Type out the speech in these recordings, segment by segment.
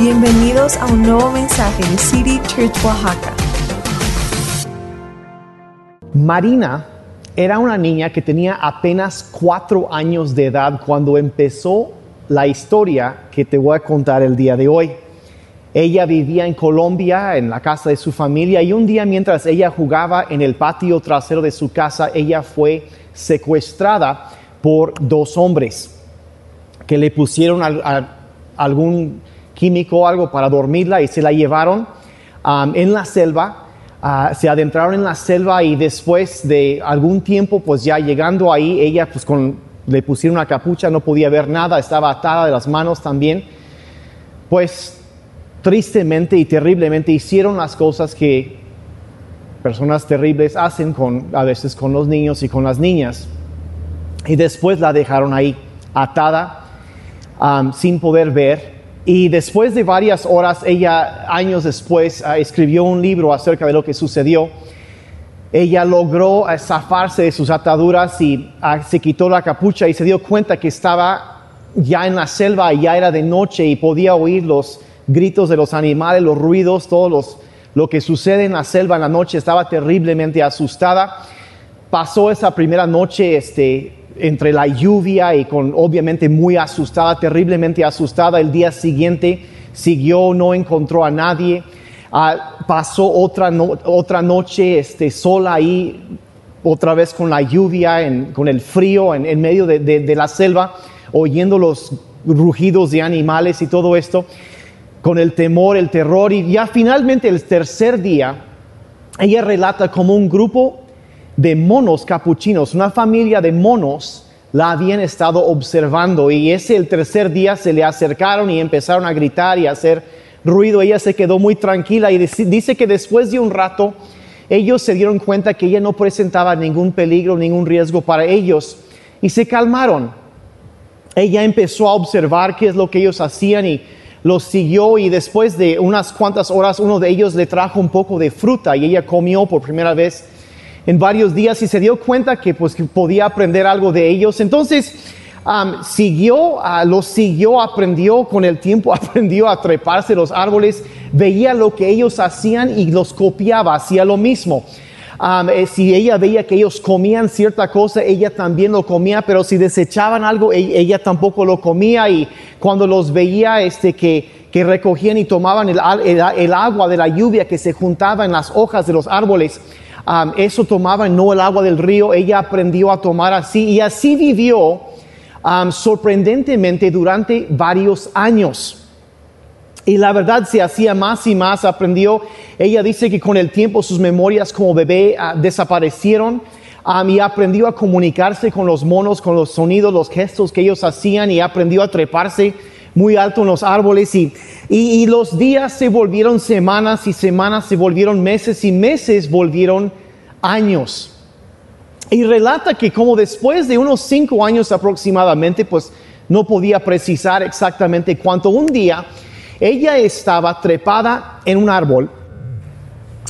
Bienvenidos a un nuevo mensaje de City Church Oaxaca. Marina era una niña que tenía apenas cuatro años de edad cuando empezó la historia que te voy a contar el día de hoy. Ella vivía en Colombia, en la casa de su familia, y un día mientras ella jugaba en el patio trasero de su casa, ella fue secuestrada por dos hombres que le pusieron algún químico o algo para dormirla y se la llevaron um, en la selva. Uh, se adentraron en la selva y después de algún tiempo, pues ya llegando ahí, ella pues con, le pusieron una capucha, no podía ver nada, estaba atada de las manos también. Pues tristemente y terriblemente hicieron las cosas que personas terribles hacen con, a veces con los niños y con las niñas. Y después la dejaron ahí atada, um, sin poder ver. Y después de varias horas, ella años después ah, escribió un libro acerca de lo que sucedió. Ella logró ah, zafarse de sus ataduras y ah, se quitó la capucha y se dio cuenta que estaba ya en la selva ya era de noche y podía oír los gritos de los animales, los ruidos, todo lo que sucede en la selva en la noche. Estaba terriblemente asustada. Pasó esa primera noche este, entre la lluvia y con obviamente muy asustada, terriblemente asustada. El día siguiente siguió, no encontró a nadie. Ah, pasó otra, otra noche este, sola ahí, otra vez con la lluvia, con el frío en, medio de, de, la selva, oyendo los rugidos de animales y todo esto, con el temor, el terror. Y ya finalmente el tercer día, ella relata como un grupo de monos capuchinos, una familia de monos la habían estado observando y ese el tercer día se le acercaron y empezaron a gritar y a hacer ruido. Ella se quedó muy tranquila y dice que después de un rato ellos se dieron cuenta que ella no presentaba ningún peligro, ningún riesgo para ellos y se calmaron. Ella empezó a observar qué es lo que ellos hacían y los siguió y después de unas cuantas horas uno de ellos le trajo un poco de fruta y ella comió por primera vez en varios días y se dio cuenta que pues podía aprender algo de ellos. Entonces siguió, uh, los siguió, aprendió con el tiempo, aprendió a treparse los árboles, veía lo que ellos hacían y los copiaba, hacía lo mismo. Eh, si ella veía que ellos comían cierta cosa, ella también lo comía, pero si desechaban algo, e, ella, tampoco lo comía y cuando los veía este, que, que recogían y tomaban el, el agua de la lluvia que se juntaba en las hojas de los árboles, eso tomaba no el agua del río, ella aprendió a tomar así y así vivió sorprendentemente durante varios años. Y la verdad se hacía más y más, aprendió. Ella dice que con el tiempo sus memorias como bebé ah, desaparecieron y aprendió a comunicarse con los monos, con los sonidos, los gestos que ellos hacían y aprendió a treparse muy alto en los árboles y, y, los días se volvieron semanas y semanas se volvieron meses y meses volvieron años. Y relata que como después de unos cinco años aproximadamente, pues no podía precisar exactamente cuánto, un día ella estaba trepada en un árbol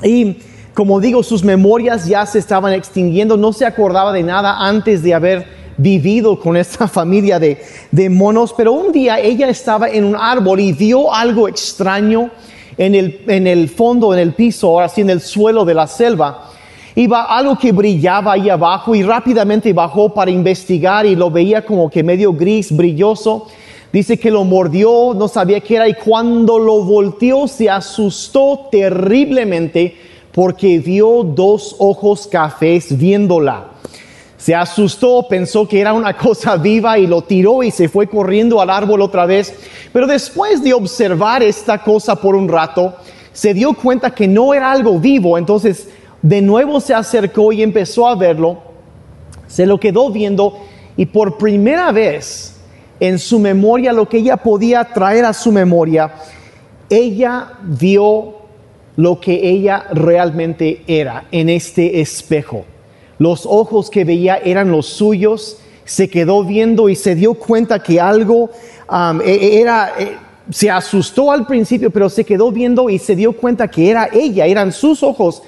y como digo, sus memorias ya se estaban extinguiendo, no se acordaba de nada antes de haber vivido con esta familia de, monos, pero un día ella estaba en un árbol y vio algo extraño en el, en el fondo, en el piso, ahora sí en el suelo de la selva. Iba algo que brillaba ahí abajo y rápidamente bajó para investigar y lo veía como que medio gris, brilloso. Dice que lo mordió, no sabía qué era y cuando lo volteó se asustó terriblemente porque vio dos ojos cafés viéndola. Se asustó, pensó que era una cosa viva y lo tiró y se fue corriendo al árbol otra vez. Pero después de observar esta cosa por un rato, se dio cuenta que no era algo vivo. Entonces de nuevo se acercó y empezó a verlo. Se lo quedó viendo y por primera vez en su memoria, lo que ella podía traer a su memoria, ella vio lo que ella realmente era en este espejo los ojos que veía eran los suyos, se quedó viendo y se dio cuenta que algo e, e, era, e, se asustó al principio, pero se quedó viendo y se dio cuenta que era ella, eran sus ojos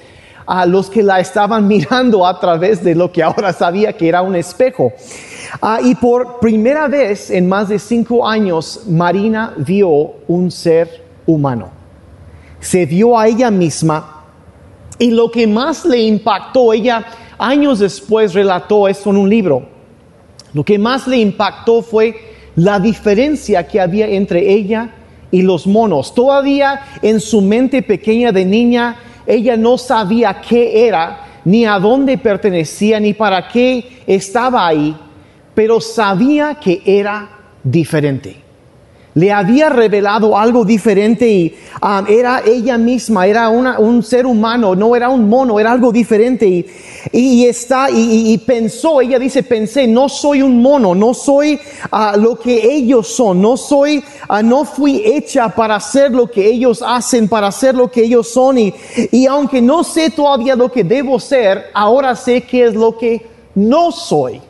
a los que la estaban mirando a través de lo que ahora sabía que era un espejo. Ah, y por primera vez en más de cinco años, Marina vio un ser humano. Se dio a ella misma y lo que más le impactó, ella años después relató esto en un libro, lo que más le impactó fue la diferencia que había entre ella y los monos. Todavía en su mente pequeña de niña, ella no sabía qué era, ni a dónde pertenecía, ni para qué estaba ahí, pero sabía que era diferente le había revelado algo diferente y um, era ella misma, era un ser humano, no era un mono, era algo diferente y, y está y, pensó, ella dice, pensé, no soy un mono, no soy uh, lo que ellos son, no soy, uh, no fui hecha para hacer lo que ellos hacen, para hacer lo que ellos son y, y aunque no sé todavía lo que debo ser, ahora sé qué es lo que no soy.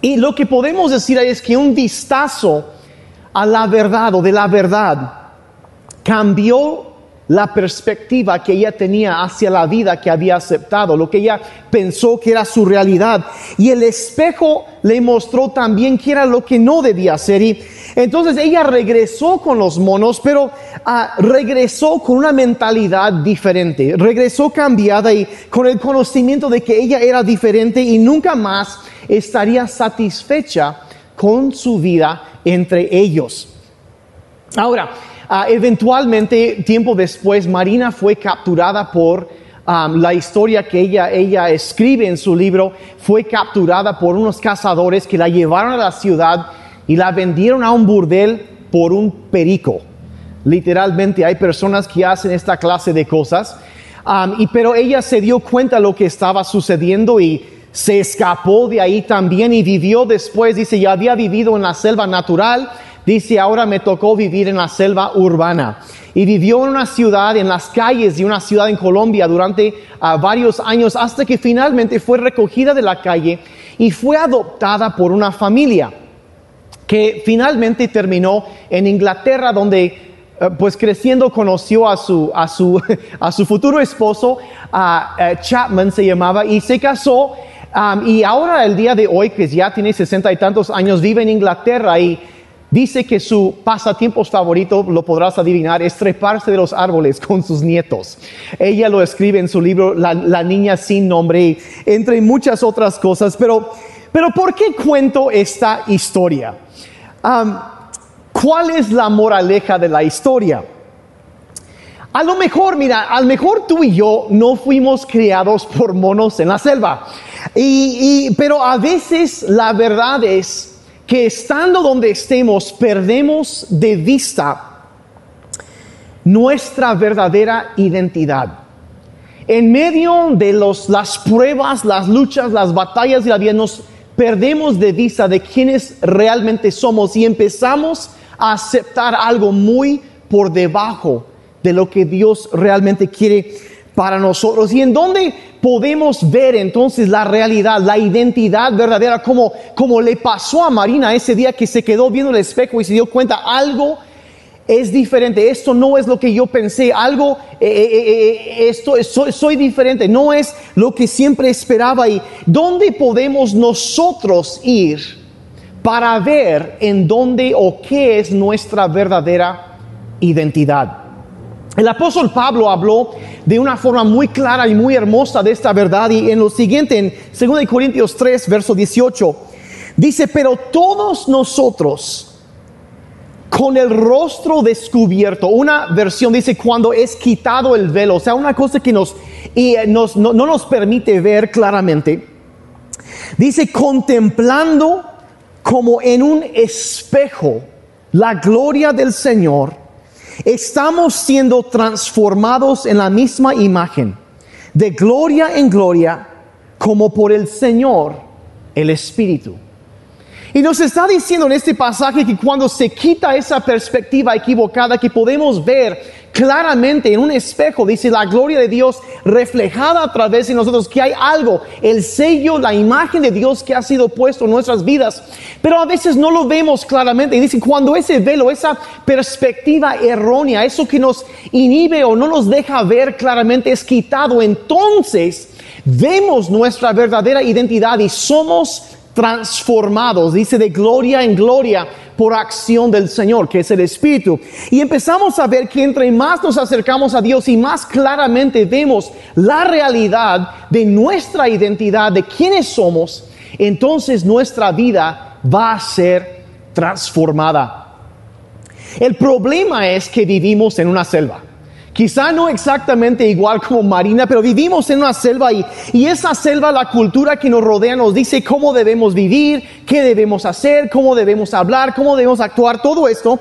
Y lo que podemos decir ahí es que un vistazo a la verdad o de la verdad cambió la perspectiva que ella tenía hacia la vida que había aceptado, lo que ella pensó que era su realidad. Y el espejo le mostró también que era lo que no debía ser. Y entonces ella regresó con los monos, pero ah, regresó con una mentalidad diferente, regresó cambiada y con el conocimiento de que ella era diferente y nunca más estaría satisfecha con su vida entre ellos. Ahora, ah, eventualmente, tiempo después, Marina fue capturada por la historia que ella, ella escribe en su libro, fue capturada por unos cazadores que la llevaron a la ciudad y la vendieron a un burdel por un perico. Literalmente hay personas que hacen esta clase de cosas. y, pero ella se dio cuenta de lo que estaba sucediendo y se escapó de ahí también y vivió después, dice, ya había vivido en la selva natural, dice, ahora me tocó vivir en la selva urbana. Y vivió en una ciudad, en las calles de una ciudad en Colombia durante ah, varios años, hasta que finalmente fue recogida de la calle y fue adoptada por una familia que finalmente terminó en Inglaterra, donde eh, pues creciendo conoció a su, a su, a su futuro esposo, a eh, Chapman se llamaba, y se casó y ahora, el día de hoy, que ya tiene sesenta y tantos años, vive en Inglaterra y dice que su pasatiempo favorito, lo podrás adivinar, es treparse de los árboles con sus nietos. Ella lo escribe en su libro La, niña sin nombre, entre muchas otras cosas. Pero, pero ¿por qué cuento esta historia? ¿Cuál es la moraleja de la historia? A lo mejor, mira, a lo mejor tú y yo no fuimos criados por monos en la selva. Y, pero a veces la verdad es que estando donde estemos perdemos de vista nuestra verdadera identidad. En medio de las pruebas, las luchas, las batallas de la vida, nos perdemos de vista de quiénes realmente somos y empezamos a aceptar algo muy por debajo de lo que Dios realmente quiere para nosotros. ¿Y en dónde podemos ver entonces la realidad, la identidad verdadera, como, como le pasó a Marina ese día que se quedó viendo el espejo y se dio cuenta, algo es diferente, esto no es lo que yo pensé, algo, eh, eh, eh, esto soy, soy, diferente, no es lo que siempre esperaba. ¿Y dónde podemos nosotros ir para ver en dónde o qué es nuestra verdadera identidad? El apóstol Pablo habló de una forma muy clara y muy hermosa de esta verdad y en lo siguiente, en 2 Corintios 3, verso 18, dice, pero todos nosotros con el rostro descubierto, una versión dice cuando es quitado el velo, o sea, una cosa que nos, eh, no nos permite ver claramente, dice contemplando como en un espejo la gloria del Señor, estamos siendo transformados en la misma imagen, de gloria en gloria, como por el Señor, el Espíritu. Y nos está diciendo en este pasaje que cuando se quita esa perspectiva equivocada que podemos ver claramente en un espejo, dice la gloria de Dios reflejada a través de nosotros, que hay algo, el sello, la imagen de Dios que ha sido puesto en nuestras vidas, pero a veces no lo vemos claramente. Y dice, cuando ese velo, esa perspectiva errónea, eso que nos inhibe o no nos deja ver claramente es quitado, entonces vemos nuestra verdadera identidad y somos transformados, dice de gloria en gloria por acción del Señor, que es el Espíritu. Y empezamos a ver que entre más nos acercamos a Dios y más claramente vemos la realidad de nuestra identidad, de quiénes somos, entonces nuestra vida va a ser transformada. El problema es que vivimos en una selva. Quizá no exactamente igual como Marina, pero vivimos en una selva y, y esa selva, la cultura que nos rodea nos dice cómo debemos vivir, qué debemos hacer, cómo debemos hablar, cómo debemos actuar, todo esto.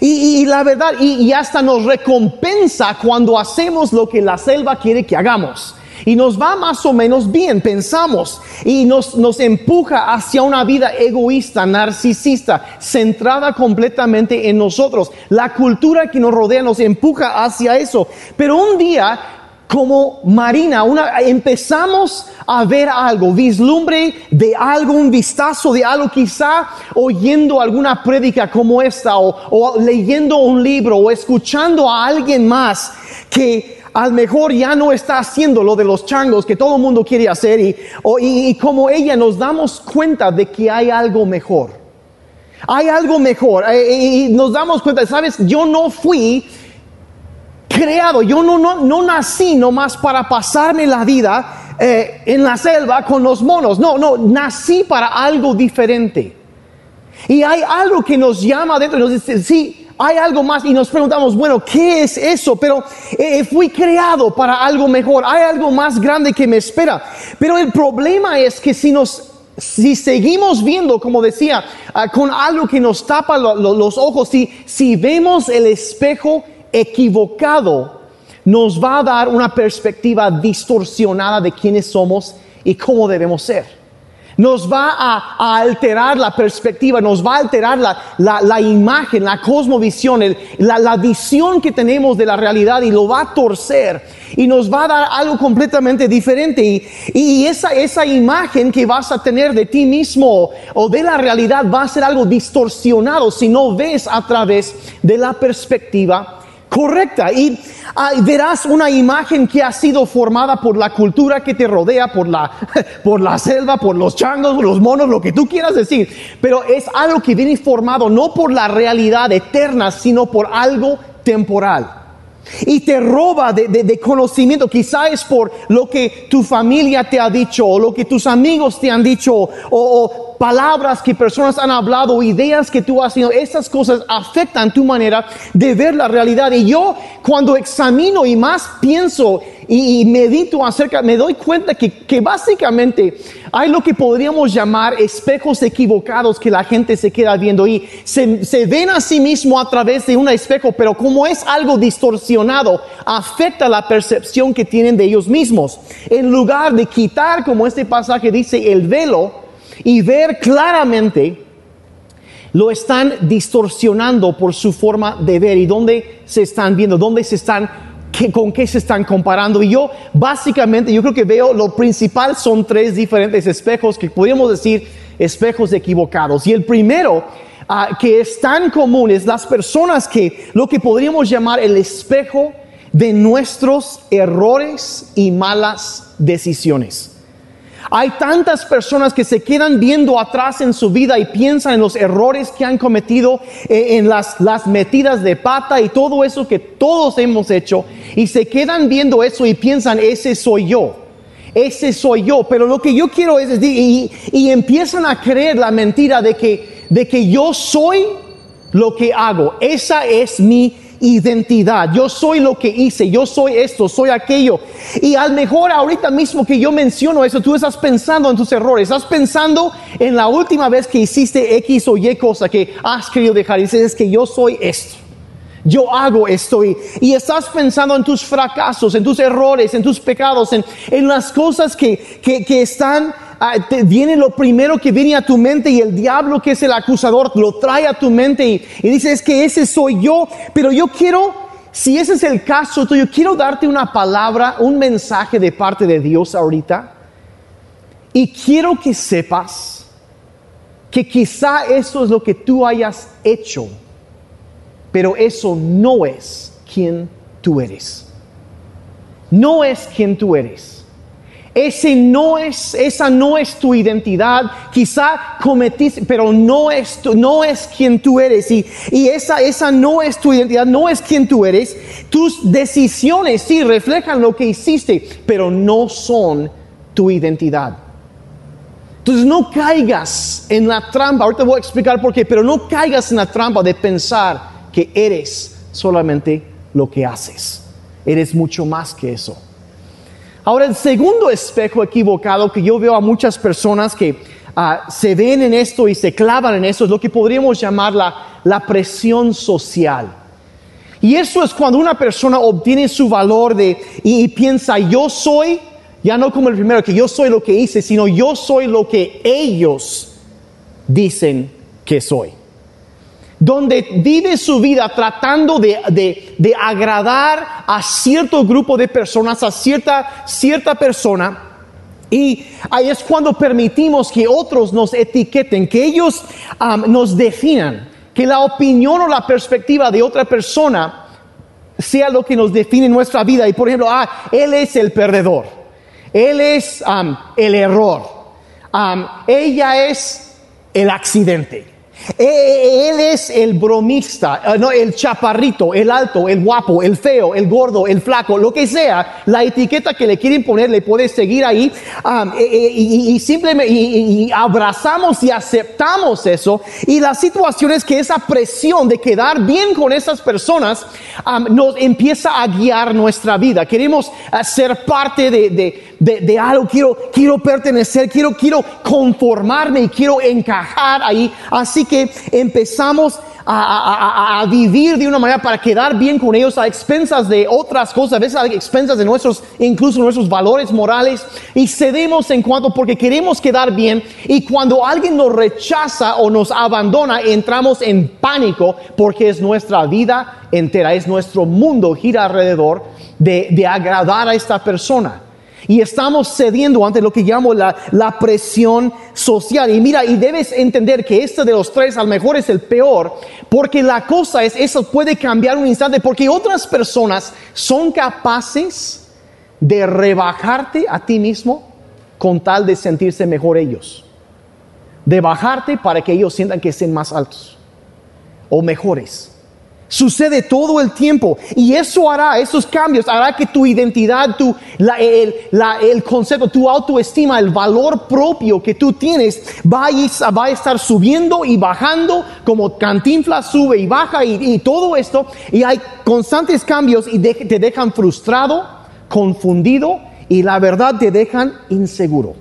Y, la verdad, y hasta nos recompensa cuando hacemos lo que la selva quiere que hagamos y nos va más o menos bien, pensamos, y nos, nos empuja hacia una vida egoísta, narcisista, centrada completamente en nosotros. La cultura que nos rodea nos empuja hacia eso. Pero un día como Marina, una, empezamos a ver algo, vislumbre de algo, un vistazo de algo, quizá oyendo alguna prédica como esta, o, o leyendo un libro, o escuchando a alguien más que al mejor ya no está haciendo lo de los changos que todo el mundo quiere hacer y, y, como ella nos damos cuenta de que hay algo mejor. Hay algo mejor eh, y nos damos cuenta, sabes, yo no fui creado, yo no, no, no nací nomás para pasarme la vida eh, en la selva con los monos, no, no, nací para algo diferente. Y hay algo que nos llama dentro y nos dice, sí, hay algo más y nos preguntamos, bueno, ¿qué es eso? Pero eh, fui creado para algo mejor, hay algo más grande que me espera. Pero el problema es que si nos si seguimos viendo, como decía, uh, con algo que nos tapa lo, lo, los ojos, si, si vemos el espejo equivocado, nos va a dar una perspectiva distorsionada de quiénes somos y cómo debemos ser nos va a, alterar la perspectiva, nos va a alterar la, imagen, la cosmovisión, la, visión que tenemos de la realidad y lo va a torcer y nos va a dar algo completamente diferente. Y, y esa, esa imagen que vas a tener de ti mismo o de la realidad va a ser algo distorsionado si no ves a través de la perspectiva correcta. Y verás una imagen que ha sido formada por la cultura que te rodea, por la, por la selva, por los changos, los monos, lo que tú quieras decir. Pero es algo que viene formado no por la realidad eterna, sino por algo temporal y te roba de, de, conocimiento. Quizá es por lo que tu familia te ha dicho o lo que tus amigos te han dicho o palabras que personas han hablado, ideas que tú has tenido. Esas cosas afectan tu manera de ver la realidad. Y yo cuando examino y más pienso y, medito acerca, me doy cuenta que, que, básicamente hay lo que podríamos llamar espejos equivocados que la gente se queda viendo y se, se ven a sí mismo a través de un espejo, pero como es algo distorsionado, afecta la percepción que tienen de ellos mismos. En lugar de quitar, como este pasaje dice, el velo y ver claramente, lo están distorsionando por su forma de ver y dónde se están viendo, dónde se están con qué se están comparando. Y yo básicamente, yo creo que veo lo principal son tres diferentes espejos que podríamos decir espejos equivocados. Y el primero uh, que es tan común es las personas que lo que podríamos llamar el espejo de nuestros errores y malas decisiones. Hay tantas personas que se quedan viendo atrás en su vida y piensan en los errores que han cometido, eh, en las, las metidas de pata y todo eso que todos hemos hecho, y se quedan viendo eso y piensan, ese soy yo. Ese soy yo, pero lo que yo quiero es decir, y, empiezan a creer la mentira de que, de que yo soy lo que hago. Esa es mi identidad. Yo soy lo que hice, yo soy esto, soy aquello. Y al mejor ahorita mismo que yo menciono eso, tú estás pensando en tus errores, estás pensando en la última vez que hiciste X o Y cosa que has querido dejar y dices, es que yo soy esto. Yo hago esto y, estás pensando en tus fracasos, en tus errores, en tus pecados, en, las cosas que, que están Ah, viene lo primero que viene a tu mente y el diablo que es el acusador lo trae a tu mente y, y dice es que ese soy yo, pero yo quiero, si ese es el caso tuyo, quiero darte una palabra, un mensaje de parte de Dios ahorita. Y quiero que sepas que quizá eso es lo que tú hayas hecho, pero eso no es quien tú eres. No es quien tú eres ese no es, esa no es tu identidad. Quizá cometiste, pero no es, quien tú eres. Y, y esa, esa no es tu identidad, no es quien tú eres. Tus decisiones sí reflejan lo que hiciste, pero no son tu identidad. Entonces no caigas en la trampa, ahorita voy a explicar por qué, pero no caigas en la trampa de pensar que eres solamente lo que haces. Eres mucho más que eso. Ahora, el segundo espejo equivocado que yo veo a muchas personas que ah, se ven en esto y se clavan en esto es lo que podríamos llamar la, presión social. Y eso es cuando una persona obtiene su valor de, y, piensa, yo soy, ya no como el primero, que yo soy lo que hice, sino yo soy lo que ellos dicen que soy donde vive su vida tratando de, agradar a cierto grupo de personas, a cierta, cierta persona. Y ahí es cuando permitimos que otros nos etiqueten, que ellos nos definan, que la opinión o la perspectiva de otra persona sea lo que nos define nuestra vida. Y por ejemplo, ah, él es el perdedor, él es el error, ella es el accidente. Eh, él es el bromista, eh, no, el chaparrito, el alto, el guapo, el feo, el gordo, el flaco, lo que sea, la etiqueta que le quieren poner, le puedes seguir ahí eh, y, simplemente abrazamos y aceptamos eso. Y la situación es que esa presión de quedar bien con esas personas nos empieza a guiar nuestra vida. Queremos ser parte de, algo, quiero, quiero pertenecer, quiero, quiero conformarme y quiero encajar ahí. Así que empezamos a, vivir de una manera para quedar bien con ellos a expensas de otras cosas, a veces a expensas de nuestros, incluso nuestros valores morales, y cedemos en cuanto porque queremos quedar bien, y cuando alguien nos rechaza o nos abandona, entramos en pánico porque es nuestra vida entera, es nuestro mundo gira alrededor de, de agradar a esta persona. Y estamos cediendo ante lo que llamo la, presión social. Y mira, y debes entender que este de los tres a lo mejor es el peor, porque la cosa es, eso puede cambiar un instante, porque otras personas son capaces de rebajarte a ti mismo con tal de sentirse mejor ellos. De bajarte para que ellos sientan que estén más altos o mejores. Sucede todo el tiempo y eso hará, esos cambios hará que tu identidad, tu, el, el, concepto, tu autoestima, el valor propio que tú tienes va a, va a estar subiendo y bajando como cantinfla sube y baja y, todo esto y hay constantes cambios y te dejan frustrado, confundido y la verdad te dejan inseguro.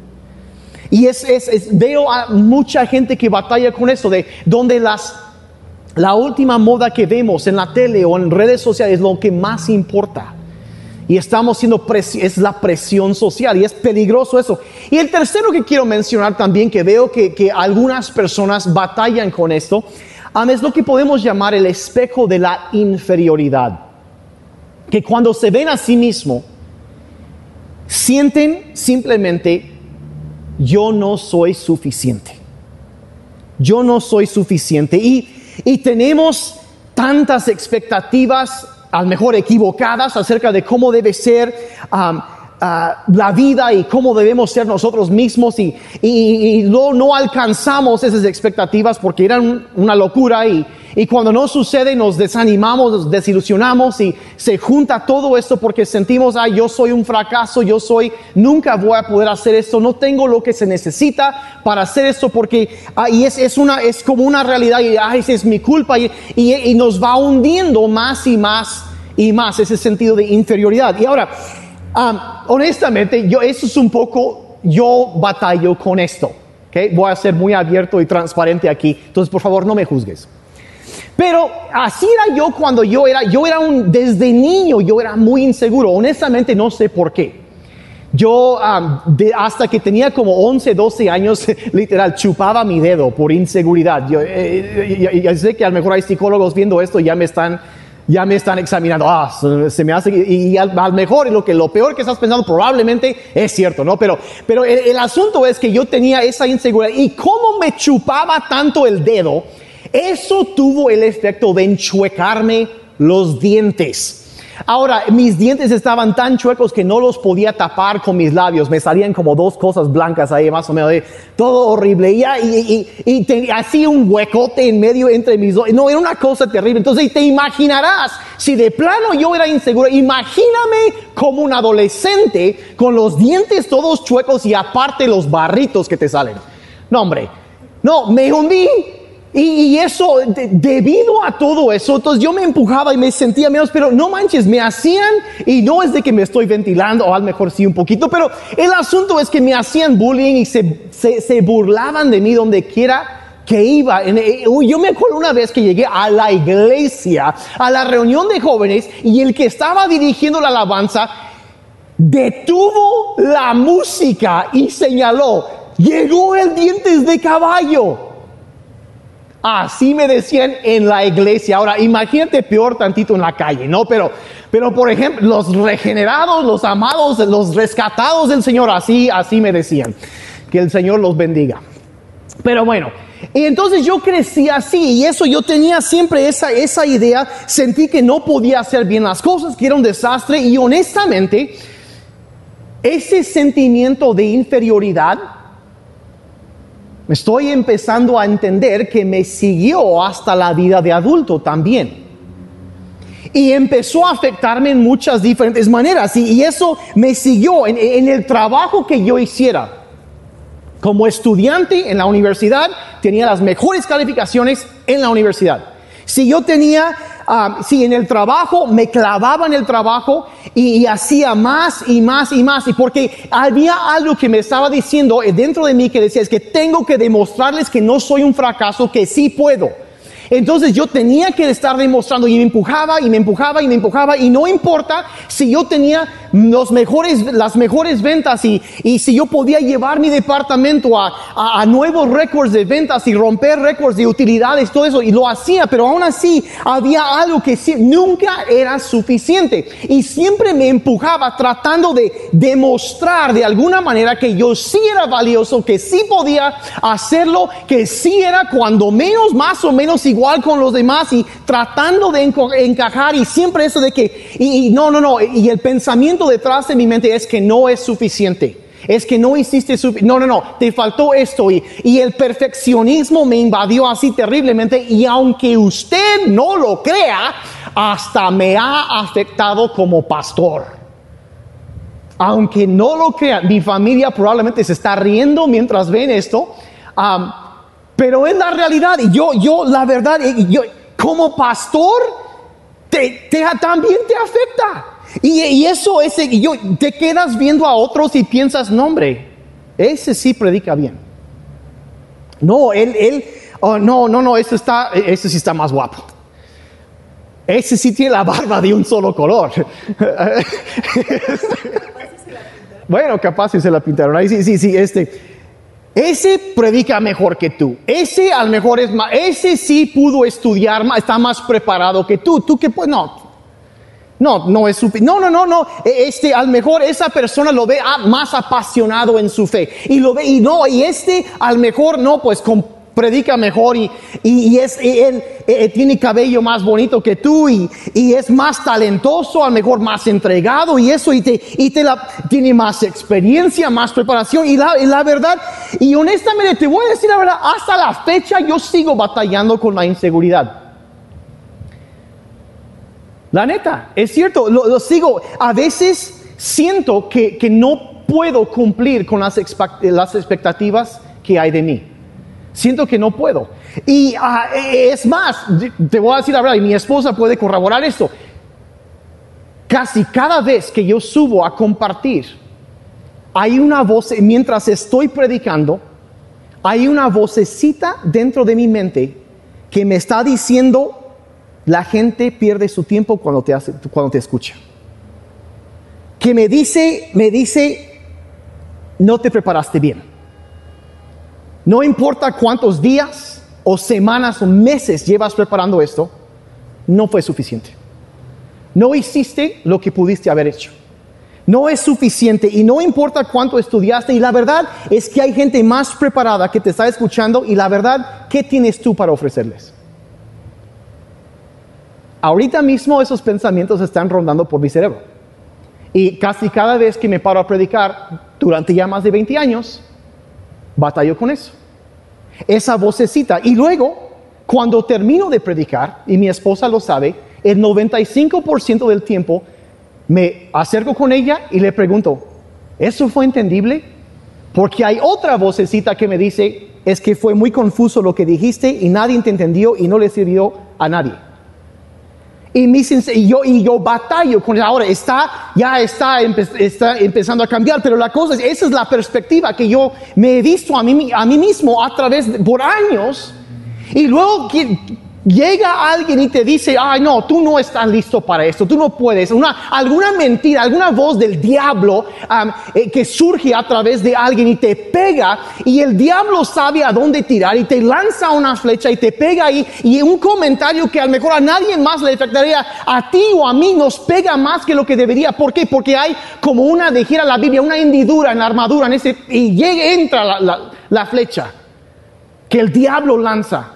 Y es, es, veo a mucha gente que batalla con eso, de donde las la última moda que vemos en la tele o en redes sociales es lo que más importa. Y estamos siendo es la presión social y es peligroso eso. Y el tercero que quiero mencionar también, que veo que, algunas personas batallan con esto, es lo que podemos llamar el espejo de la inferioridad. Que cuando se ven a sí mismo, sienten simplemente, yo no soy suficiente. Yo no soy suficiente. Y y tenemos tantas expectativas, a lo mejor equivocadas, acerca de cómo debe ser um, la vida y cómo debemos ser nosotros mismos. Y, y, no, no, alcanzamos esas expectativas porque eran una locura y, y cuando no sucede nos desanimamos, nos desilusionamos y se junta todo esto porque sentimos, ay, yo soy un fracaso, yo soy, nunca voy a poder hacer esto, no tengo lo que se necesita para hacer esto porque ahí es, es, una, es como una realidad y esa es mi culpa y, y nos va hundiendo más y más y más ese sentido de inferioridad. Y ahora, honestamente, yo, eso es un poco, yo batallo con esto. ¿okay? Voy a ser muy abierto y transparente aquí. Entonces, por favor, no me juzgues. Pero así era yo cuando yo era, yo era un, desde niño yo era muy inseguro. Honestamente, no sé por qué. Yo hasta que tenía como 11, 12 años, literal, chupaba mi dedo por inseguridad. Yo, eh, eh, sé que a lo mejor hay psicólogos viendo esto y ya me están ya me están examinando, ah, se me hace, y, al, mejor, lo, que, lo peor que estás pensando probablemente es cierto, ¿no? Pero, pero el, asunto es que yo tenía esa inseguridad y cómo me chupaba tanto el dedo, eso tuvo el efecto de enchuecarme los dientes. Ahora, mis dientes estaban tan chuecos que no los podía tapar con mis labios. Me salían como dos cosas blancas ahí, más o menos, todo horrible. Y, y, hacía un huecote en medio entre mis dos. No, era una cosa terrible. Entonces, te imaginarás, si de plano yo era inseguro, imagíname como un adolescente con los dientes todos chuecos y aparte los barritos que te salen. No, hombre. No, me hundí y, eso, debido a todo eso, entonces yo me empujaba y me sentía menos, pero no manches, me hacían, y no es de que me estoy ventilando, o a lo mejor sí un poquito, pero el asunto es que me hacían bullying y se, se, burlaban de mí donde quiera que iba. Eh, yo me acuerdo una vez que llegué a la iglesia, a la reunión de jóvenes, y el que estaba dirigiendo la alabanza detuvo la música y señaló, llegó el dientes de caballo. Así me decían en la iglesia. Ahora, imagínate peor tantito en la calle, ¿no? Pero, pero por ejemplo, los regenerados, los amados, los rescatados del Señor, así, así me decían. Que el Señor los bendiga. Pero bueno, y entonces yo crecí así y eso yo tenía siempre esa, esa idea, sentí que no podía hacer bien las cosas, que era un desastre y honestamente ese sentimiento de inferioridad Estoy empezando a entender que me siguió hasta la vida de adulto también. Y empezó a afectarme en muchas diferentes maneras. Y, eso me siguió en el trabajo que yo hiciera. Como estudiante en la universidad, tenía las mejores calificaciones en la universidad. Si yo tenía Ah, si en el trabajo me clavaba en el trabajo y, hacía más y más y más, y porque había algo que me estaba diciendo dentro de mí que decía, es que tengo que demostrarles que no soy un fracaso, que sí puedo. Entonces yo tenía que estar demostrando y me empujaba y me empujaba y me empujaba y no importa si yo tenía mejores, las mejores ventas y, y si yo podía llevar mi departamento a, a, nuevos récords de ventas y romper récords de utilidades, todo eso, y lo hacía, pero aún así había algo que nunca era suficiente. Y siempre me empujaba tratando de demostrar de alguna manera que yo sí era valioso, que sí podía hacerlo, que sí era cuando menos, más o menos igual con los demás y tratando de encajar y siempre eso de que, y, no, no, no, y el pensamiento detrás de mi mente es que no es suficiente. Es que no hiciste suficiente. No, no, no, te faltó esto. Y, y el perfeccionismo me invadió así terriblemente. Y aunque usted no lo crea, hasta me ha afectado como pastor. Aunque no lo crea, mi familia probablemente se está riendo mientras ven esto. Pero es la realidad. Y yo, yo, la verdad, yo, como pastor, te, te, también te afecta. Y, eso, ese, y yo, te quedas viendo a otros y piensas, no hombre, ese sí predica bien. No, él, él, oh, no, no, no, ese, está, ese sí está más guapo. Ese sí tiene la barba de un solo color. bueno, capaz si se la pintaron ahí, sí, sí, sí, este. Ese predica mejor que tú. Ese al mejor es más, ese sí pudo estudiar más, está más preparado que tú. Tú que pues no, no, no es suficiente. No, no, no, no. E, este, al mejor esa persona lo ve más apasionado en su fe. Y lo ve, y no, y este, al mejor no, pues predica mejor y, y, es, él e, e, tiene cabello más bonito que tú y, y, es más talentoso, al mejor más entregado y eso, y te, y te la, tiene más experiencia, más preparación. Y la, y la verdad, y honestamente te voy a decir la verdad, hasta la fecha yo sigo batallando con la inseguridad. La neta, es cierto, lo, sigo. A veces siento que, no puedo cumplir con las, las, expectativas que hay de mí. Siento que no puedo. Y ah, es más, te voy a decir la verdad, y mi esposa puede corroborar esto. Casi cada vez que yo subo a compartir, hay una voz, mientras estoy predicando, hay una vocecita dentro de mi mente que me está diciendo la gente pierde su tiempo cuando te, hace, cuando te escucha. Que me dice, me dice, no te preparaste bien. No importa cuántos días o semanas o meses llevas preparando esto, no fue suficiente. No hiciste lo que pudiste haber hecho. No es suficiente y no importa cuánto estudiaste y la verdad es que hay gente más preparada que te está escuchando y la verdad, ¿qué tienes tú para ofrecerles? ahorita mismo esos pensamientos están rondando por mi cerebro. Y casi cada vez que me paro a predicar, durante ya más de 20 años, batallo con eso. Esa vocecita. Y luego, cuando termino de predicar, y mi esposa lo sabe, el 95% del tiempo me acerco con ella y le pregunto, ¿eso fue entendible? Porque hay otra vocecita que me dice, es que fue muy confuso lo que dijiste y nadie te entendió y no le sirvió a nadie. Y, y, yo, y yo batallo con ahora, está, ya está, está empezando a cambiar, pero la cosa es, esa es la perspectiva que yo me he visto a mí, a mí mismo a través, por años, y luego llega alguien y te dice, ay no, tú no estás listo para esto, tú no puedes, una, alguna mentira, alguna voz del diablo eh, que surge a través de alguien y te pega y el diablo sabe a dónde tirar y te lanza una flecha y te pega ahí y un comentario que a lo mejor a nadie más le afectaría, a ti o a mí nos pega más que lo que debería. ¿Por qué? Porque hay como una, dijera la Biblia, una hendidura en la armadura en ese, y llega, entra la flecha que el diablo lanza.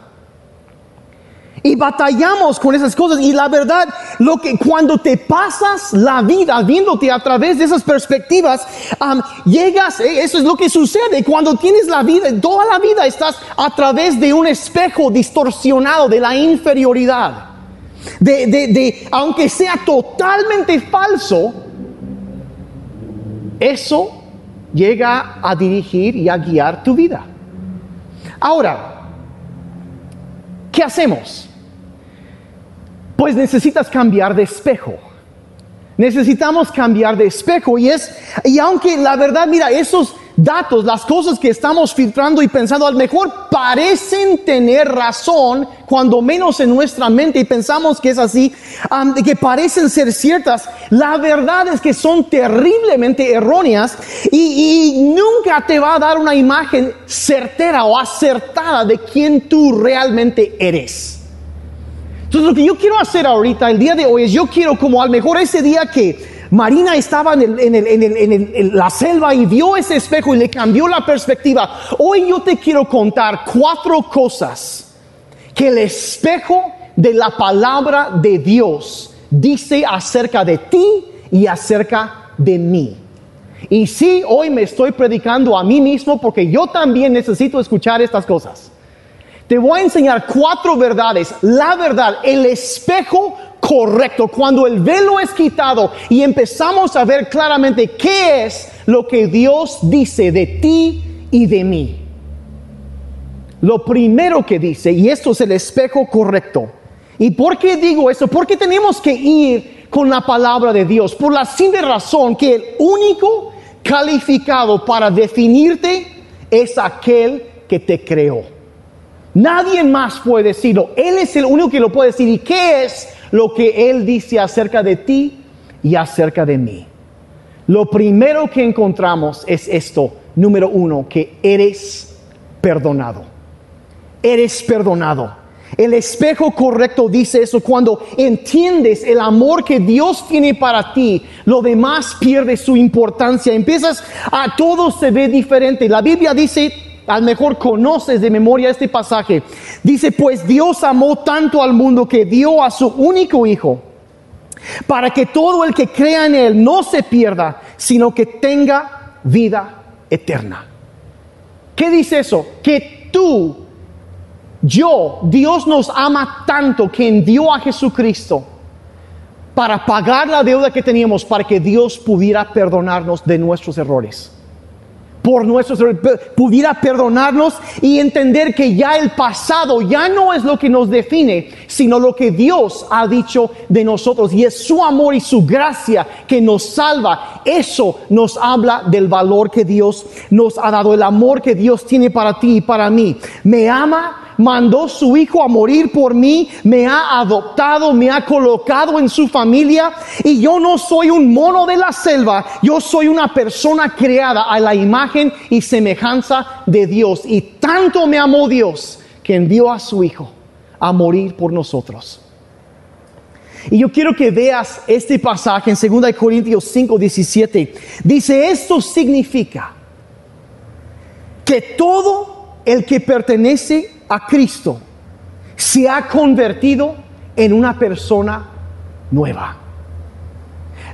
Y batallamos con esas cosas. Y la verdad, lo que cuando te pasas la vida viéndote a través de esas perspectivas, llegas, eh, eso es lo que sucede. Cuando tienes la vida, toda la vida estás a través de un espejo distorsionado de la inferioridad. De, de, de aunque sea totalmente falso, eso llega a dirigir y a guiar tu vida. Ahora, ¿qué hacemos? Pues necesitas cambiar de espejo. Necesitamos cambiar de espejo y es, y aunque la verdad, mira, esos datos, las cosas que estamos filtrando y pensando, a lo mejor parecen tener razón, cuando menos en nuestra mente y pensamos que es así, que parecen ser ciertas, la verdad es que son terriblemente erróneas y nunca te va a dar una imagen certera o acertada de quién tú realmente eres. Entonces lo que yo quiero hacer ahorita, el día de hoy, es yo quiero como al mejor ese día que Marina estaba en, la selva y vio ese espejo y le cambió la perspectiva. Hoy yo te quiero contar cuatro cosas que el espejo de la palabra de Dios dice acerca de ti y acerca de mí. Y sí, hoy me estoy predicando a mí mismo porque yo también necesito escuchar estas cosas. Te voy a enseñar cuatro verdades. La verdad, el espejo correcto, cuando el velo es quitado y empezamos a ver claramente qué es lo que Dios dice de ti y de mí. Lo primero que dice, y esto es el espejo correcto. ¿Y por qué digo eso? Porque tenemos que ir con la palabra de Dios, por la simple razón que el único calificado para definirte es aquel que te creó. Nadie más puede decirlo. Él es el único que lo puede decir. ¿Y qué es lo que Él dice acerca de ti y acerca de mí? Lo primero que encontramos es esto. Número uno, que eres perdonado. Eres perdonado. El espejo correcto dice eso. Cuando entiendes el amor que Dios tiene para ti, lo demás pierde su importancia. Empiezas a todo se ve diferente. La Biblia dice, al mejor conoces de memoria este pasaje. Dice, pues Dios amó tanto al mundo que dio a su único hijo, para que todo el que crea en él no se pierda, sino que tenga vida eterna. ¿Qué dice eso? Que tú, yo, Dios nos ama tanto que envió a Jesucristo para pagar la deuda que teníamos, para que Dios pudiera perdonarnos de nuestros errores por nuestros pudiera perdonarnos y entender que ya el pasado ya no es lo que nos define, sino lo que Dios ha dicho de nosotros y es su amor y su gracia que nos salva. Eso nos habla del valor que Dios nos ha dado, el amor que Dios tiene para ti y para mí. Me ama mandó su hijo a morir por mí, me ha adoptado, me ha colocado en su familia y yo no soy un mono de la selva, yo soy una persona creada a la imagen y semejanza de Dios. Y tanto me amó Dios que envió a su hijo a morir por nosotros. Y yo quiero que veas este pasaje en 2 Corintios 5, 17. Dice, esto significa que todo el que pertenece a Cristo se ha convertido en una persona nueva.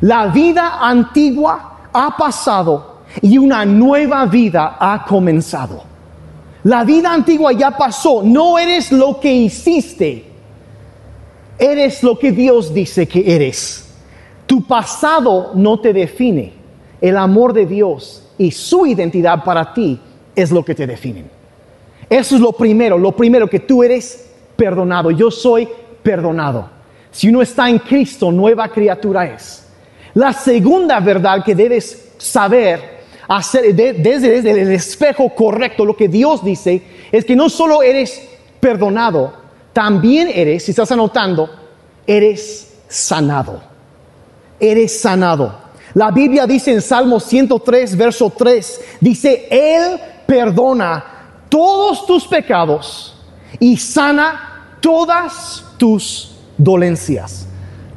La vida antigua ha pasado y una nueva vida ha comenzado. La vida antigua ya pasó, no eres lo que hiciste, eres lo que Dios dice que eres. Tu pasado no te define, el amor de Dios y su identidad para ti es lo que te definen. Eso es lo primero, lo primero que tú eres perdonado, yo soy perdonado. Si uno está en Cristo, nueva criatura es. La segunda verdad que debes saber hacer desde, el espejo correcto, lo que Dios dice, es que no solo eres perdonado, también eres, si estás anotando, eres sanado. Eres sanado. La Biblia dice en Salmo 103, verso 3, dice, Él perdona todos tus pecados y sana todas tus dolencias.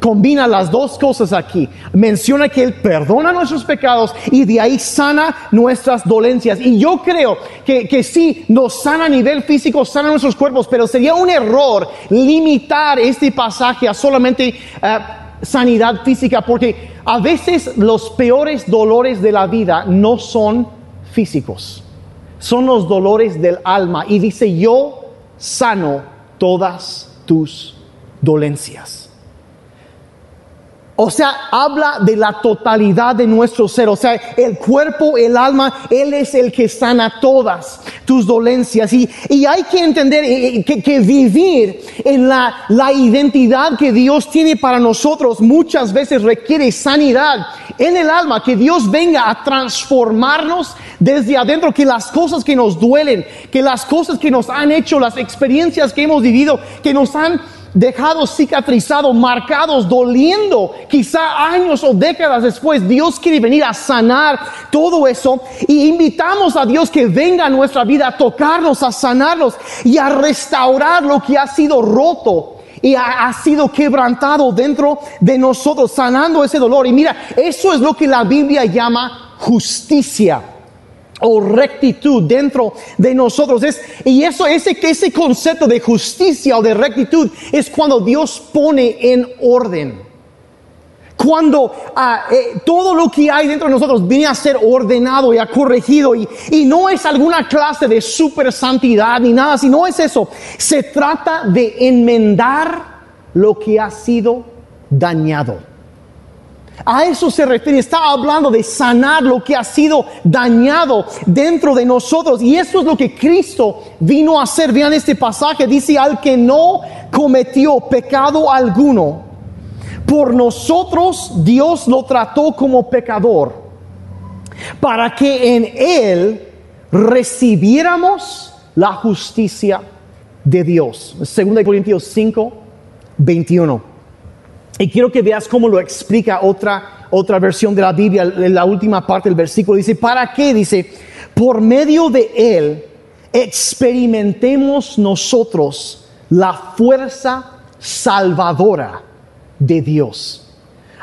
Combina las dos cosas aquí. Menciona que Él perdona nuestros pecados y de ahí sana nuestras dolencias. Y yo creo que, que sí, nos sana a nivel físico, sana nuestros cuerpos, pero sería un error limitar este pasaje a solamente eh, sanidad física, porque a veces los peores dolores de la vida no son físicos, son los dolores del alma. Y dice, yo sano todas tus dolencias. O sea, habla de la totalidad de nuestro ser. O sea, el cuerpo, el alma, Él es el que sana todas tus dolencias. Y, y hay que entender eh, eh, que, que vivir en la, la, identidad que Dios tiene para nosotros muchas veces requiere sanidad en el alma. Que Dios venga a transformarnos desde adentro. Que las cosas que nos duelen, que las cosas que nos han hecho, las experiencias que hemos vivido, que nos han dejados cicatrizados, marcados, doliendo, quizá años o décadas después, Dios quiere venir a sanar todo eso y invitamos a Dios que venga a nuestra vida a tocarnos, a sanarnos y a restaurar lo que ha sido roto y ha, ha, sido quebrantado dentro de nosotros, sanando ese dolor. Y mira, eso es lo que la Biblia llama justicia o rectitud dentro de nosotros. Es, y eso, ese, ese concepto de justicia o de rectitud es cuando Dios pone en orden. Cuando ah, eh, todo lo que hay dentro de nosotros viene a ser ordenado y a corregido y, y no es alguna clase de super santidad ni nada, sino es eso. Se trata de enmendar lo que ha sido dañado. A eso se refiere, está hablando de sanar lo que ha sido dañado dentro de nosotros. Y eso es lo que Cristo vino a hacer. Vean este pasaje, dice, al que no cometió pecado alguno, por nosotros Dios lo trató como pecador, para que en Él recibiéramos la justicia de Dios. 2 Corintios 5, 21. Y quiero que veas cómo lo explica otra, otra versión de la Biblia, en la última parte del versículo. Dice, ¿para qué? Dice, por medio de Él experimentemos nosotros la fuerza salvadora de Dios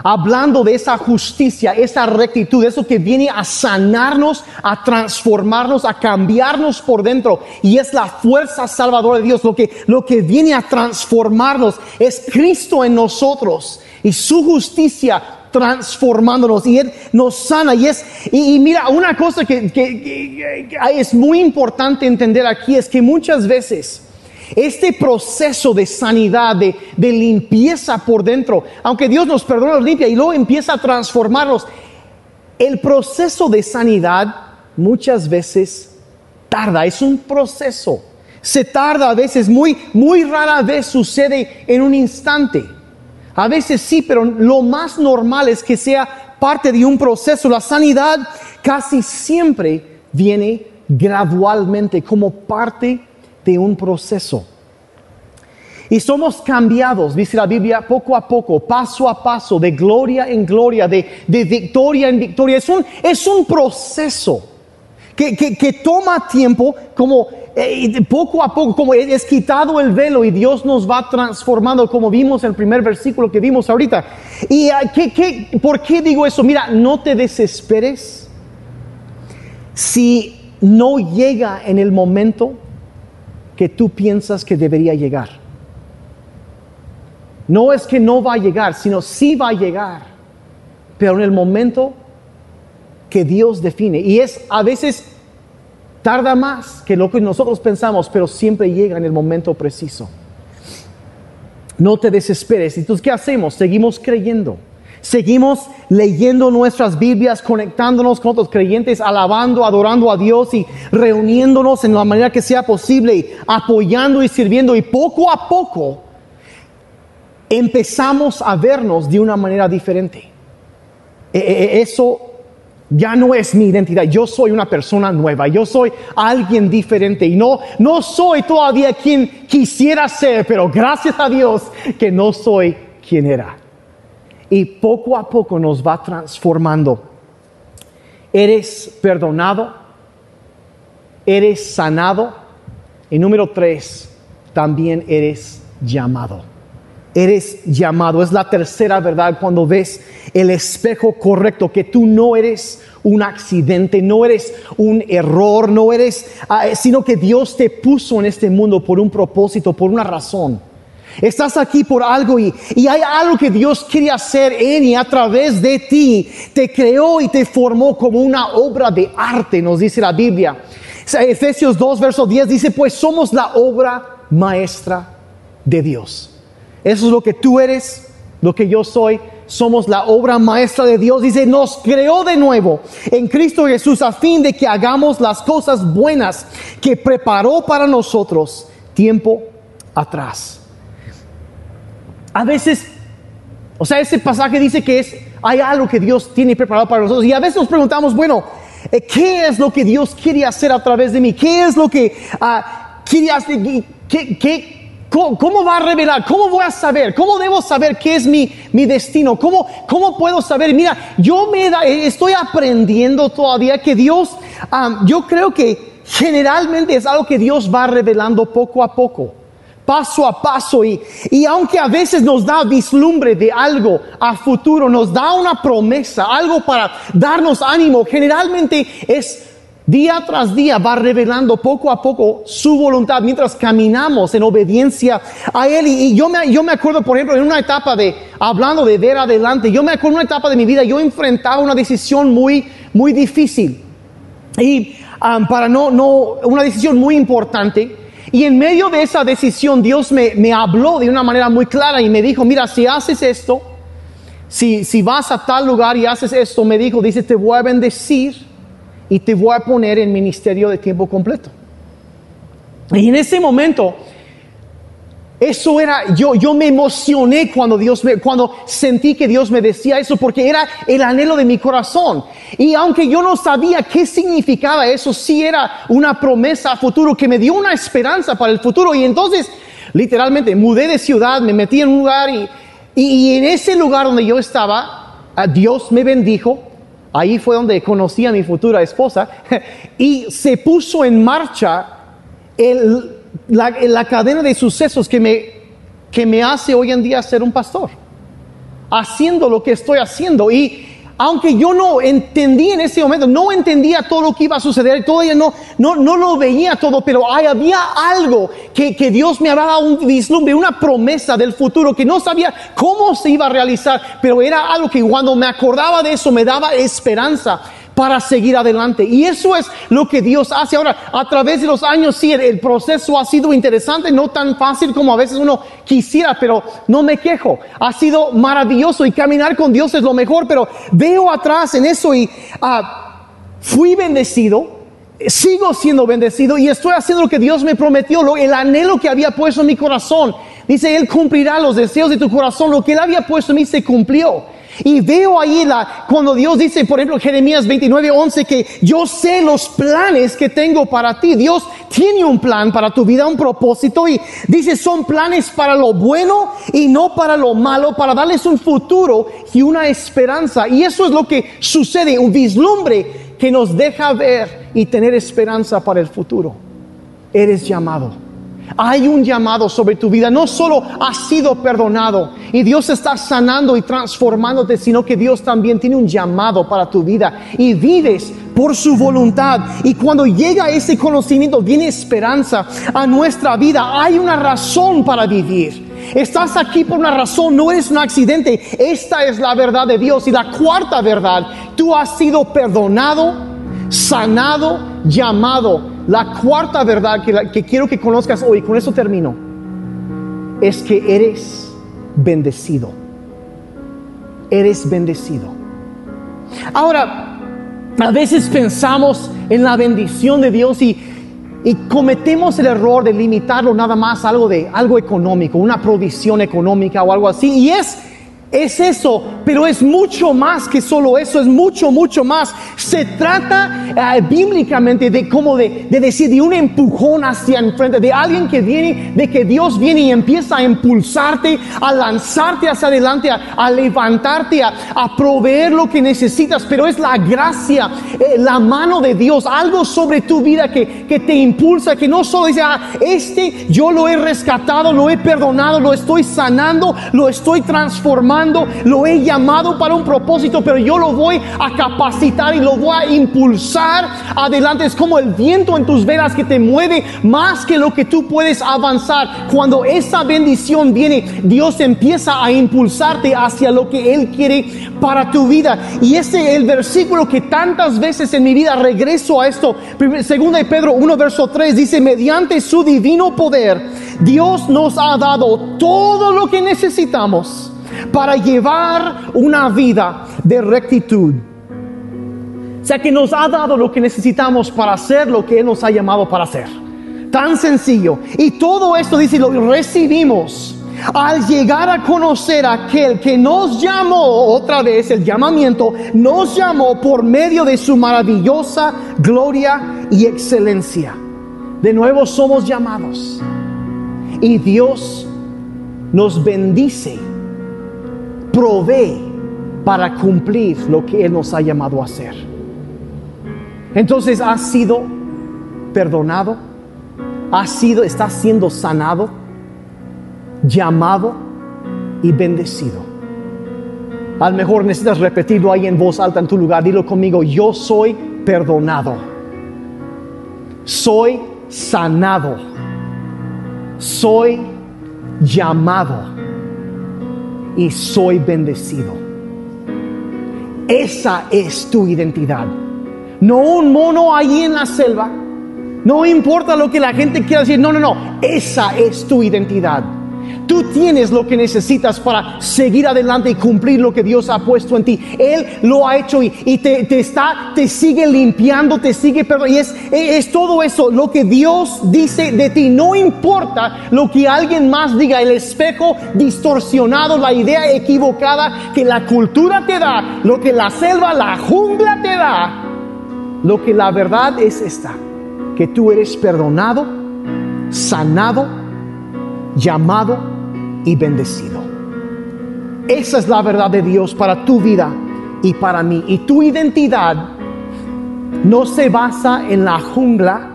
hablando de esa justicia, esa rectitud, eso que viene a sanarnos, a transformarnos, a cambiarnos por dentro. Y es la fuerza salvadora de Dios. Lo que, lo que viene a transformarnos es Cristo en nosotros y su justicia transformándonos y Él nos sana. Y, es, y, mira, una cosa que, que es muy importante entender aquí es que muchas veces este proceso de sanidad, de, limpieza por dentro, aunque Dios nos perdona, nos limpia y luego empieza a transformarnos, el proceso de sanidad muchas veces tarda, es un proceso. Se tarda a veces, muy, muy rara vez sucede en un instante. A veces sí, pero lo más normal es que sea parte de un proceso. La sanidad casi siempre viene gradualmente como parte de un proceso. Y somos cambiados, dice la Biblia, poco a poco, paso a paso, de gloria en gloria, de, victoria en victoria. Es un, es un proceso que, que, toma tiempo, como eh, poco a poco, como es quitado el velo y Dios nos va transformando, como vimos en el primer versículo que vimos ahorita. ¿Y uh, ¿qué, qué, por qué digo eso? Mira, no te desesperes si no llega en el momento que tú piensas que debería llegar. No es que no va a llegar, sino sí va a llegar. Pero en el momento que Dios define. Y es a veces tarda más que lo que nosotros pensamos, pero siempre llega en el momento preciso. No te desesperes. Entonces, ¿qué hacemos? Seguimos creyendo. Seguimos leyendo nuestras Biblias, conectándonos con otros creyentes, alabando, adorando a Dios y reuniéndonos en la manera que sea posible, apoyando y sirviendo. Y poco a poco empezamos a vernos de una manera diferente. E, e, e, eso ya no es mi identidad. Yo soy una persona nueva. Yo soy alguien diferente. Y no, no soy todavía quien quisiera ser, pero gracias a Dios que no soy quien era. Y poco a poco nos va transformando. Eres perdonado. Eres sanado. Y número tres, también eres llamado eres llamado. Es la tercera verdad cuando ves el espejo correcto, que tú no eres un accidente, no eres un error, no eres, ah, sino que Dios te puso en este mundo por un propósito, por una razón. Estás aquí por algo y, y, hay algo que Dios quiere hacer en y a través de ti. Te creó y te formó como una obra de arte, nos dice la Biblia. Efesios 2, verso 10 dice, pues somos la obra maestra de Dios. Eso es lo que tú eres, lo que yo soy. Somos la obra maestra de Dios. Dice, nos creó de nuevo en Cristo Jesús a fin de que hagamos las cosas buenas que preparó para nosotros tiempo atrás. A veces, o sea, ese pasaje dice que es, hay algo que Dios tiene preparado para nosotros. Y a veces nos preguntamos, bueno, eh, ¿qué es lo que Dios quiere hacer a través de mí? ¿Qué es lo que uh, quiere hacer? ¿Qué, qué, ¿Cómo, va a revelar? ¿Cómo voy a saber? ¿Cómo debo saber qué es mi, mi destino? ¿Cómo, ¿Cómo puedo saber? Mira, yo me estoy aprendiendo todavía que Dios, yo creo que generalmente es algo que Dios va revelando poco a poco, paso a paso. Y, y aunque a veces nos da vislumbre de algo a futuro, nos da una promesa, algo para darnos ánimo, generalmente es Día tras día va revelando poco a poco su voluntad mientras caminamos en obediencia a Él. Y, yo, me, yo me acuerdo, por ejemplo, en una etapa de, hablando de ver adelante, yo me acuerdo en una etapa de mi vida, yo enfrentaba una decisión muy, muy difícil. Y um, para no, no, una decisión muy importante. Y en medio de esa decisión, Dios me, me habló de una manera muy clara y me dijo, mira, si haces esto, si, si vas a tal lugar y haces esto, me dijo, dice, te voy a bendecir y te voy a poner en ministerio de tiempo completo. Y en ese momento, eso era, yo, yo me emocioné cuando Dios me, cuando sentí que Dios me decía eso, porque era el anhelo de mi corazón. Y aunque yo no sabía qué significaba eso, sí era una promesa a futuro que me dio una esperanza para el futuro. Y entonces, literalmente, mudé de ciudad, me metí en un lugar y, y, en ese lugar donde yo estaba, Dios me bendijo Ahí fue donde conocí a mi futura esposa y se puso en marcha la, cadena de sucesos que me, que me hace hoy en día ser un pastor, haciendo lo que estoy haciendo. Y aunque yo no entendí en ese momento, no entendía todo lo que iba a suceder, todavía no, no, no lo veía todo, pero había algo que, que Dios me dado un vislumbre, una promesa del futuro que no sabía cómo se iba a realizar, pero era algo que cuando me acordaba de eso me daba esperanza para seguir adelante. Y eso es lo que Dios hace. Ahora, a través de los años, sí, el, proceso ha sido interesante, no tan fácil como a veces uno quisiera, pero no me quejo. Ha sido maravilloso y caminar con Dios es lo mejor, pero veo atrás en eso y ah, fui bendecido. Sigo siendo bendecido y estoy haciendo lo que Dios me prometió, el anhelo que había puesto en mi corazón. Dice, Él cumplirá los deseos de tu corazón. Lo que Él había puesto en mí se cumplió. Y veo ahí la, cuando Dios dice, por ejemplo, Jeremías 29, 11, que yo sé los planes que tengo para ti. Dios tiene un plan para tu vida, un propósito. Y dice, son planes para lo bueno y no para lo malo, para darles un futuro y una esperanza. Y eso es lo que sucede, un vislumbre que nos deja ver y tener esperanza para el futuro. Eres llamado hay un llamado sobre tu vida. No solo has sido perdonado y Dios está sanando y transformándote, sino que Dios también tiene un llamado para tu vida y vives por su voluntad. Y cuando llega ese conocimiento, viene esperanza a nuestra vida. Hay una razón para vivir. Estás aquí por una razón, no eres un accidente. Esta es la verdad de Dios. Y la cuarta verdad, tú has sido perdonado, sanado, llamado. La cuarta verdad que, quiero que conozcas hoy, con eso termino, es que eres bendecido. Eres bendecido. Ahora, a veces pensamos en la bendición de Dios y, y cometemos el error de limitarlo nada más a algo de algo económico, una provisión económica o algo así. Y es es eso, pero es mucho más que solo eso, es mucho, mucho más. Se trata eh, bíblicamente de como de, de, decir, de un empujón hacia enfrente, de alguien que viene, de que Dios viene y empieza a impulsarte, a lanzarte hacia adelante, a, levantarte, a, proveer lo que necesitas, pero es la gracia, eh, la mano de Dios, algo sobre tu vida que, que te impulsa, que no solo dice, ah, este yo lo he rescatado, lo he perdonado, lo estoy sanando, lo estoy transformando lo he llamado para un propósito, pero yo lo voy a capacitar y lo voy a impulsar adelante. Es como el viento en tus velas que te mueve más que lo que tú puedes avanzar. Cuando esa bendición viene, Dios empieza a impulsarte hacia lo que Él quiere para tu vida. Y ese es el versículo que tantas veces en mi vida regreso a esto. Segunda de Pedro 1, verso 3 dice, mediante su divino poder, Dios nos ha dado todo lo que necesitamos para llevar una vida de rectitud. O sea que nos ha dado lo que necesitamos para hacer lo que Él nos ha llamado para hacer. Tan sencillo. Y todo esto dice, lo recibimos al llegar a conocer a aquel que nos llamó, otra vez el llamamiento, nos llamó por medio de su maravillosa gloria y excelencia. De nuevo somos llamados. Y Dios nos bendice provee para cumplir lo que Él nos ha llamado a hacer. Entonces has sido perdonado, has sido, estás siendo sanado, llamado y bendecido. A lo mejor necesitas repetirlo ahí en voz alta en tu lugar. Dilo conmigo, yo soy perdonado. Soy sanado. Soy llamado y soy bendecido. Esa es tu identidad. No un mono ahí en la selva. No importa lo que la gente quiera decir. No, no, no. Esa es tu identidad. Tú tienes lo que necesitas para seguir adelante y cumplir lo que Dios ha puesto en ti. Él lo ha hecho y, te, está, te sigue limpiando, te sigue perdonando. Y es, es todo eso lo que Dios dice de ti. No importa lo que alguien más diga, el espejo distorsionado, la idea equivocada que la cultura te da, lo que la selva, la jungla te da. Lo que la verdad es esta, que tú eres perdonado, sanado, llamado y bendecido. Esa es la verdad de Dios para tu vida y para mí. Y tu identidad no se basa en la jungla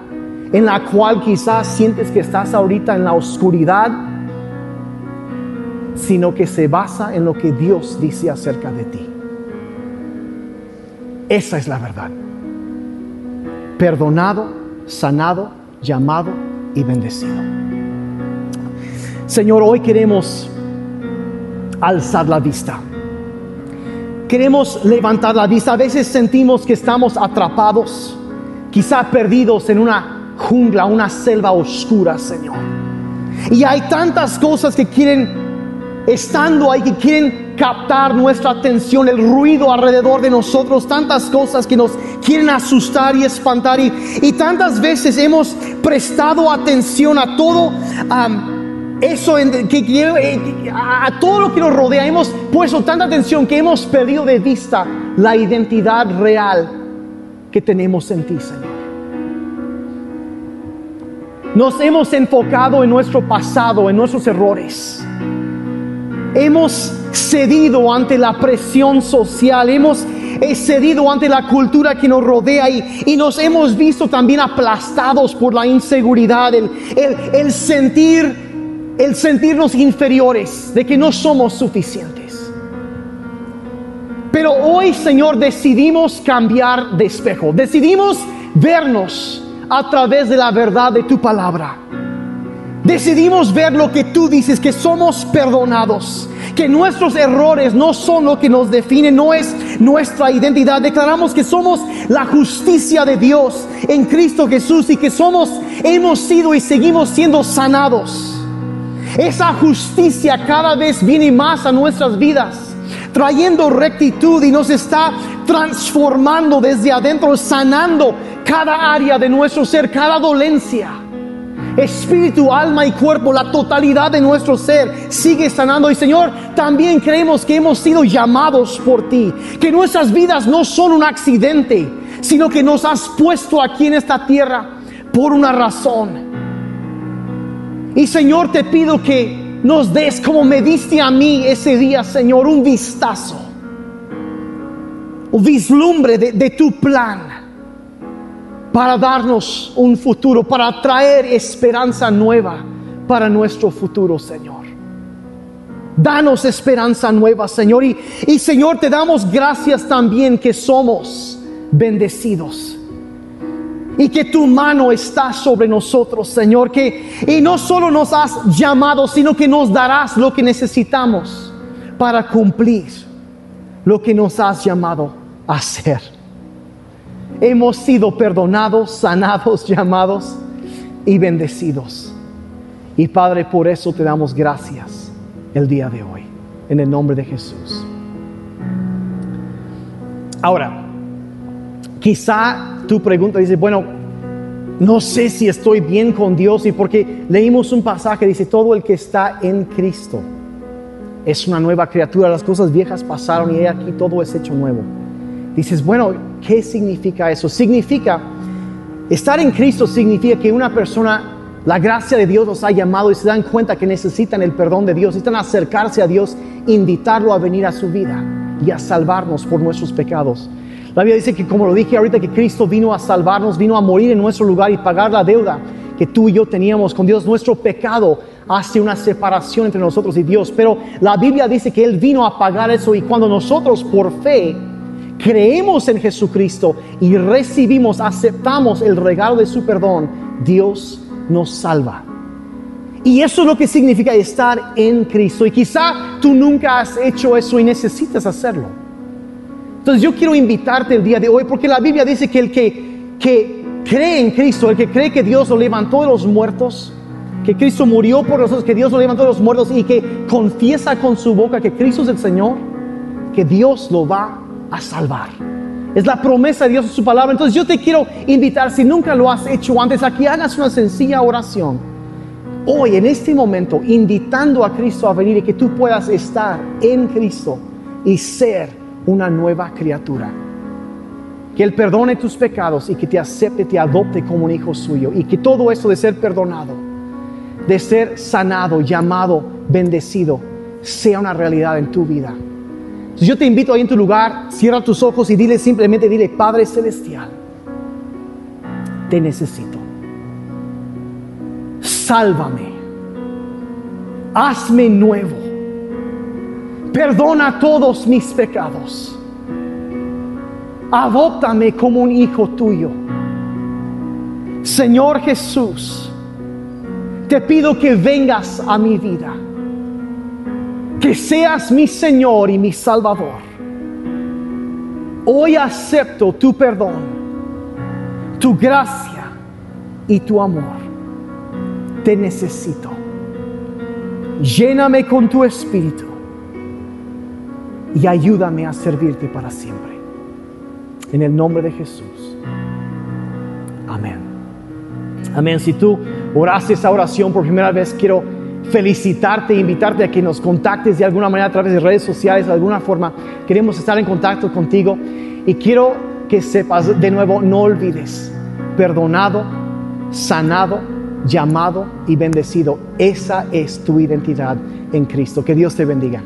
en la cual quizás sientes que estás ahorita en la oscuridad, sino que se basa en lo que Dios dice acerca de ti. Esa es la verdad. Perdonado, sanado, llamado y bendecido. Señor, hoy queremos alzar la vista. Queremos levantar la vista. A veces sentimos que estamos atrapados, quizá perdidos en una jungla, una selva oscura, Señor. Y hay tantas cosas que quieren, estando ahí, que quieren captar nuestra atención, el ruido alrededor de nosotros, tantas cosas que nos quieren asustar y espantar. Y, tantas veces hemos prestado atención a todo eso que, eh, a todo lo que nos rodea hemos puesto tanta atención que hemos perdido de vista la identidad real que tenemos en ti, Señor. Nos hemos enfocado en nuestro pasado, en nuestros errores. Hemos cedido ante la presión social, hemos cedido ante la cultura que nos rodea y, nos hemos visto también aplastados por la inseguridad, el, el sentir el sentirnos inferiores, de que no somos suficientes. Pero hoy, Señor, decidimos cambiar de espejo, decidimos vernos a través de la verdad de tu palabra. Decidimos ver lo que tú dices, que somos perdonados, que nuestros errores no son lo que nos define, no es nuestra identidad. Declaramos que somos la justicia de Dios en Cristo Jesús y que somos, hemos sido y seguimos siendo sanados. Esa justicia cada vez viene más a nuestras vidas, trayendo rectitud y nos está transformando desde adentro, sanando cada área de nuestro ser, cada dolencia espíritu, alma y cuerpo, la totalidad de nuestro ser sigue sanando. Y Señor, también creemos que hemos sido llamados por ti, que nuestras vidas no son un accidente, sino que nos has puesto aquí en esta tierra por una razón. Y Señor, te pido que nos des como me diste a mí ese día, Señor, un vistazo, un vislumbre de, tu plan para darnos un futuro, para traer esperanza nueva para nuestro futuro, Señor. Danos esperanza nueva, Señor. Y, Señor, te damos gracias también que somos bendecidos. Y que tu mano está sobre nosotros, Señor. Que, y no solo nos has llamado, sino que nos darás lo que necesitamos para cumplir lo que nos has llamado a hacer hemos sido perdonados, sanados, llamados y bendecidos. Y Padre, por eso te damos gracias el día de hoy, en el nombre de Jesús. Ahora, quizá tu pregunta dice, bueno, no sé si estoy bien con Dios y porque leímos un pasaje, dice, todo el que está en Cristo es una nueva criatura, las cosas viejas pasaron y aquí todo es hecho nuevo. Dices, bueno, ¿qué significa eso? Significa, estar en Cristo significa que una persona, la gracia de Dios los ha llamado y se dan cuenta que necesitan el perdón de Dios, necesitan acercarse a Dios, invitarlo a venir a su vida y a salvarnos por nuestros pecados. La Biblia dice que, como lo dije ahorita, que Cristo vino a salvarnos, vino a morir en nuestro lugar y pagar la deuda que tú y yo teníamos con Dios. Nuestro pecado hace una separación entre nosotros y Dios, pero la Biblia dice que Él vino a pagar eso y cuando nosotros por fe creemos en Jesucristo y recibimos, aceptamos el regalo de su perdón, Dios nos salva. Y eso es lo que significa estar en Cristo. Y quizá tú nunca has hecho eso y necesitas hacerlo. Entonces yo quiero invitarte el día de hoy porque la Biblia dice que el que, que cree en Cristo, el que cree que Dios lo levantó de los muertos, que Cristo murió por nosotros, que Dios lo levantó de los muertos y que confiesa con su boca que Cristo es el Señor, que Dios lo va a salvar. Es la promesa de Dios en su palabra. Entonces yo te quiero invitar, si nunca lo has hecho antes, a que hagas una sencilla oración. Hoy, en este momento, invitando a Cristo a venir y que tú puedas estar en Cristo y ser una nueva criatura. Que Él perdone tus pecados y que te acepte, te adopte como un hijo suyo. Y que todo eso de ser perdonado, de ser sanado, llamado, bendecido, sea una realidad en tu vida yo te invito ahí en tu lugar, cierra tus ojos y dile simplemente, dile, Padre Celestial, te necesito. Sálvame. Hazme nuevo. Perdona todos mis pecados. Adóptame como un hijo tuyo. Señor Jesús, te pido que vengas a mi vida que seas mi Señor y mi Salvador. Hoy acepto tu perdón, tu gracia y tu amor. Te necesito. Lléname con tu espíritu y ayúdame a servirte para siempre. En el nombre de Jesús. Amén. Amén. Si tú oraste esa oración por primera vez, quiero felicitarte, invitarte a que nos contactes de alguna manera a través de redes sociales, de alguna forma. Queremos estar en contacto contigo y quiero que sepas de nuevo, no olvides, perdonado, sanado, llamado y bendecido. Esa es tu identidad en Cristo. Que Dios te bendiga.